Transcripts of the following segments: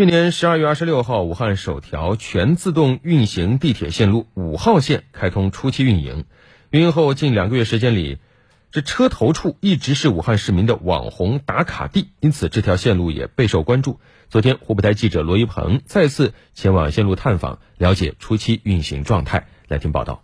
去年十二月二十六号，武汉首条全自动运行地铁线路五号线开通初期运营。运营后近两个月时间里，这车头处一直是武汉市民的网红打卡地，因此这条线路也备受关注。昨天，湖北台记者罗一鹏再次前往线路探访，了解初期运行状态。来听报道。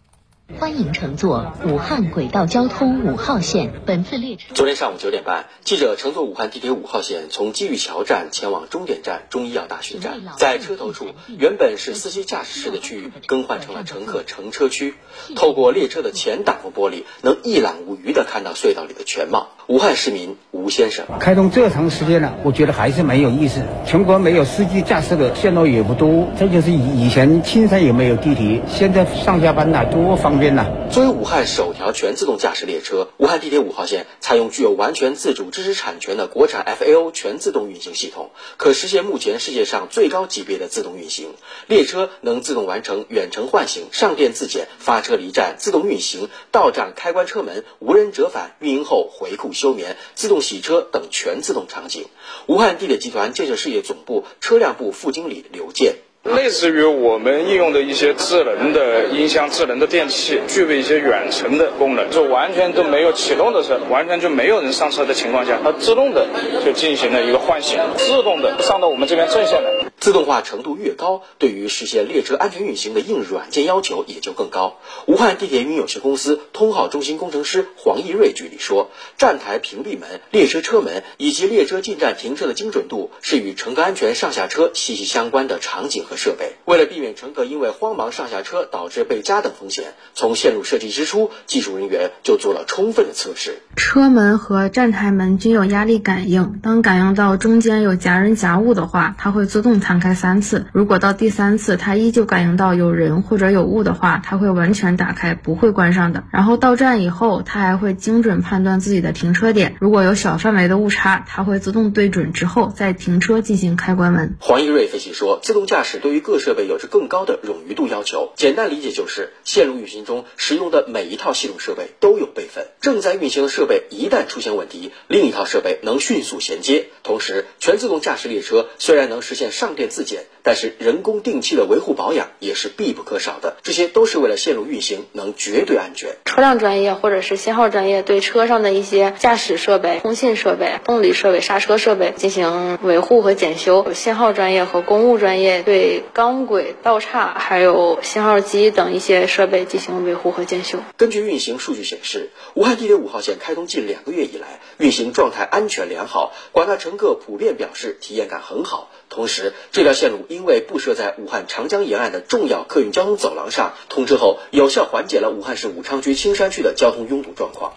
欢迎乘坐武汉轨道交通五号线。本次列车昨天上午九点半，记者乘坐武汉地铁五号线从机遇桥站前往终点站中医药大学站。在车头处，原本是司机驾驶室的区域，更换成了乘客乘车区。透过列车的前挡风玻璃，能一览无余地看到隧道里的全貌。武汉市民吴先生：开通这长时间了，我觉得还是蛮有意思。全国没有司机驾驶的线路也不多，这就是以以前青山也没有地铁，现在上下班呐多方。作为武汉首条全自动驾驶列车，武汉地铁五号线采用具有完全自主知识产权的国产 FAO 全自动运行系统，可实现目前世界上最高级别的自动运行。列车能自动完成远程唤醒、上电自检、发车离站、自动运行、到站开关车门、无人折返、运营后回库休眠、自动洗车等全自动场景。武汉地铁集团建设事业总部车辆部副经理刘健。类似于我们应用的一些智能的音箱、智能的电器，具备一些远程的功能，就完全都没有启动的时候，完全就没有人上车的情况下，它自动的就进行了一个唤醒，自动的上到我们这边正线来。自动化程度越高，对于实现列车安全运行的硬软件要求也就更高。武汉地铁运营有限公司通号中心工程师黄义瑞举例说，站台屏蔽门、列车车门以及列车进站停车的精准度，是与乘客安全上下车息息相关的场景和设备。为了避免乘客因为慌忙上下车导致被夹等风险，从线路设计之初，技术人员就做了充分的测试。车门和站台门均有压力感应，当感应到中间有夹人夹物的话，它会自动弹开三次。如果到第三次它依旧感应到有人或者有物的话，它会完全打开，不会关上的。然后到站以后，它还会精准判断自己的停车点，如果有小范围的误差，它会自动对准之后再停车进行开关门。黄一瑞分析说，自动驾驶对于各设备有着更高的冗余度要求。简单理解就是，线路运行中使用的每一套系统设备都有备份，正在运行的设备一旦出现问题，另一套设备能迅速衔接。同时，全自动驾驶列车虽然能实现上电自检，但是人工定期的维护保养也是必不可少的。这些都是为了线路运行能绝对安全。车辆专业或者是信号专业对车上的一些驾驶设备、通信设备、动力设备、刹车设备进行维护和检修。信号专业和公务专业对钢轨、道岔还有信号机等一些设备进行维护和检修。根据运行数据显示，武汉地铁五号线开通近两个月以来，运行状态安全良好，广大乘客普遍表示体验感很好。同时，这条线路因为布设在武汉长江沿岸的重要客运交通走廊上，通车后有效缓解了武汉市武昌区青山区的交通拥堵状况。